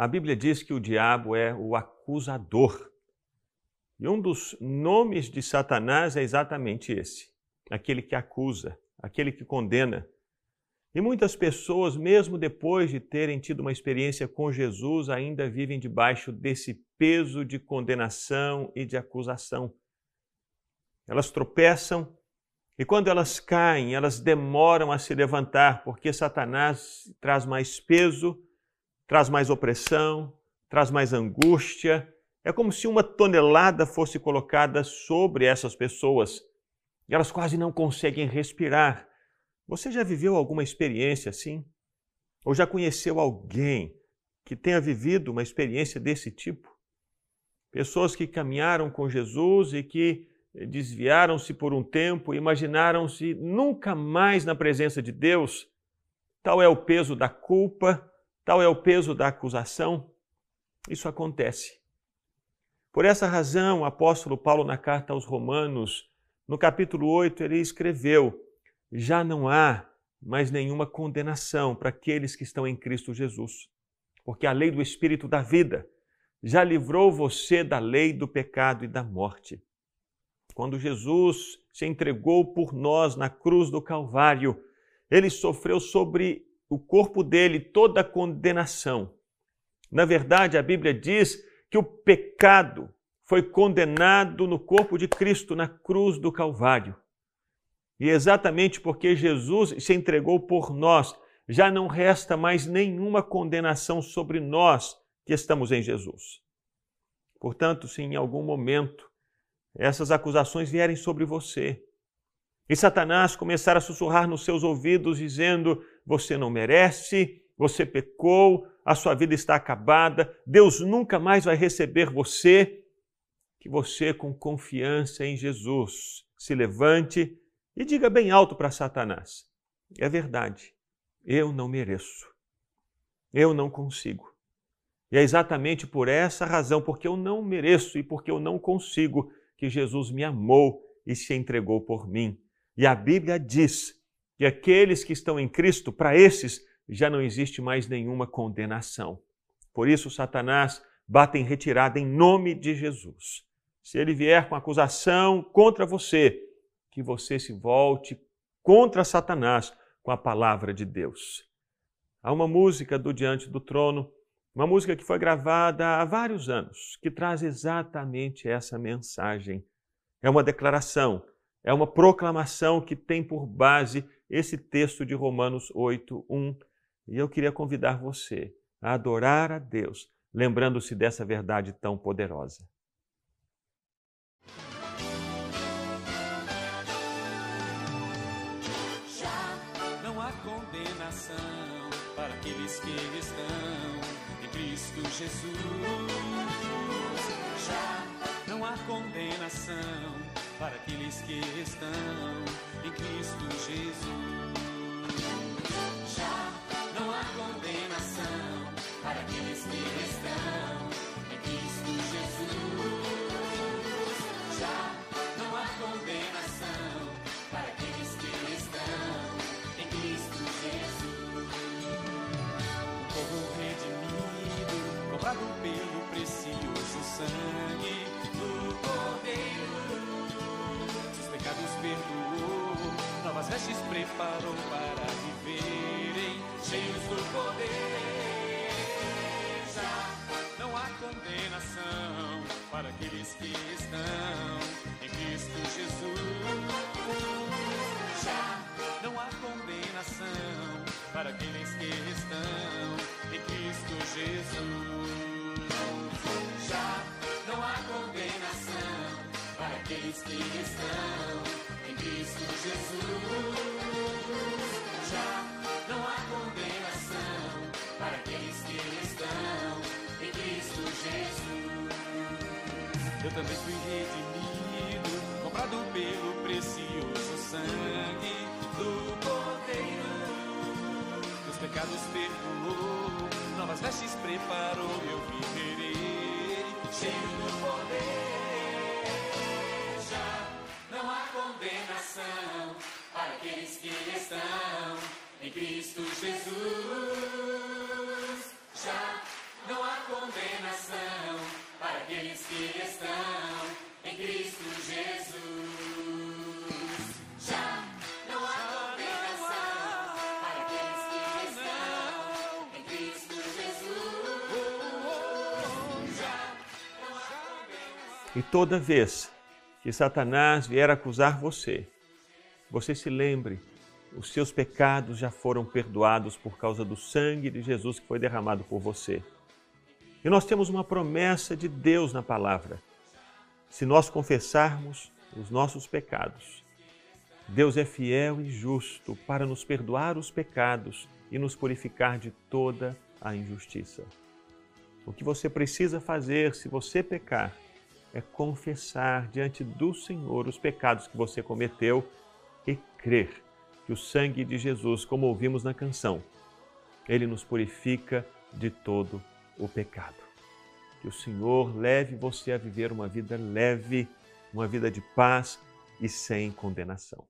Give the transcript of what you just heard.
A Bíblia diz que o diabo é o acusador. E um dos nomes de Satanás é exatamente esse: aquele que acusa, aquele que condena. E muitas pessoas, mesmo depois de terem tido uma experiência com Jesus, ainda vivem debaixo desse peso de condenação e de acusação. Elas tropeçam e quando elas caem, elas demoram a se levantar, porque Satanás traz mais peso, traz mais opressão, traz mais angústia. É como se uma tonelada fosse colocada sobre essas pessoas. E elas quase não conseguem respirar você já viveu alguma experiência assim? Ou já conheceu alguém que tenha vivido uma experiência desse tipo? Pessoas que caminharam com Jesus e que desviaram-se por um tempo, imaginaram-se nunca mais na presença de Deus. Tal é o peso da culpa, tal é o peso da acusação. Isso acontece. Por essa razão, o apóstolo Paulo, na carta aos Romanos, no capítulo 8, ele escreveu: já não há mais nenhuma condenação para aqueles que estão em Cristo Jesus, porque a lei do Espírito da vida já livrou você da lei do pecado e da morte. Quando Jesus se entregou por nós na cruz do Calvário, ele sofreu sobre o corpo dele toda condenação. Na verdade, a Bíblia diz que o pecado foi condenado no corpo de Cristo na cruz do Calvário. E exatamente porque Jesus se entregou por nós, já não resta mais nenhuma condenação sobre nós que estamos em Jesus. Portanto, se em algum momento essas acusações vierem sobre você e Satanás começar a sussurrar nos seus ouvidos dizendo: você não merece, você pecou, a sua vida está acabada, Deus nunca mais vai receber você, que você, com confiança em Jesus, se levante e diga bem alto para Satanás: é verdade, eu não mereço, eu não consigo. E é exatamente por essa razão, porque eu não mereço e porque eu não consigo, que Jesus me amou e se entregou por mim. E a Bíblia diz que aqueles que estão em Cristo, para esses já não existe mais nenhuma condenação. Por isso, Satanás bate em retirada em nome de Jesus. Se ele vier com acusação contra você, que você se volte contra Satanás com a palavra de Deus. Há uma música do Diante do Trono, uma música que foi gravada há vários anos, que traz exatamente essa mensagem. É uma declaração, é uma proclamação que tem por base esse texto de Romanos 8, 1. E eu queria convidar você a adorar a Deus, lembrando-se dessa verdade tão poderosa. Já não há condenação para aqueles que estão em Cristo Jesus. Já não há condenação para aqueles que estão em Cristo Jesus. Já não há condenação para aqueles que estão em Cristo Jesus. O povo comprado pelo precioso sangue do Cordeiro. Seus pecados perdoou, vestes preparou para viverem cheios do poder. Já não há condenação para aqueles que estão em Cristo Jesus. Já não há condenação para aqueles que também fui redimido, comprado pelo precioso sangue do Cordeiro. Meus pecados perdoou, novas vestes preparou, eu viverei cheio do poder. Já não há condenação para aqueles que estão em Cristo Jesus. E toda vez que Satanás vier acusar você, você se lembre, os seus pecados já foram perdoados por causa do sangue de Jesus que foi derramado por você. E nós temos uma promessa de Deus na palavra. Se nós confessarmos os nossos pecados, Deus é fiel e justo para nos perdoar os pecados e nos purificar de toda a injustiça. O que você precisa fazer se você pecar é confessar diante do Senhor os pecados que você cometeu e crer que o sangue de Jesus, como ouvimos na canção, ele nos purifica de todo o pecado. Que o Senhor leve você a viver uma vida leve, uma vida de paz e sem condenação.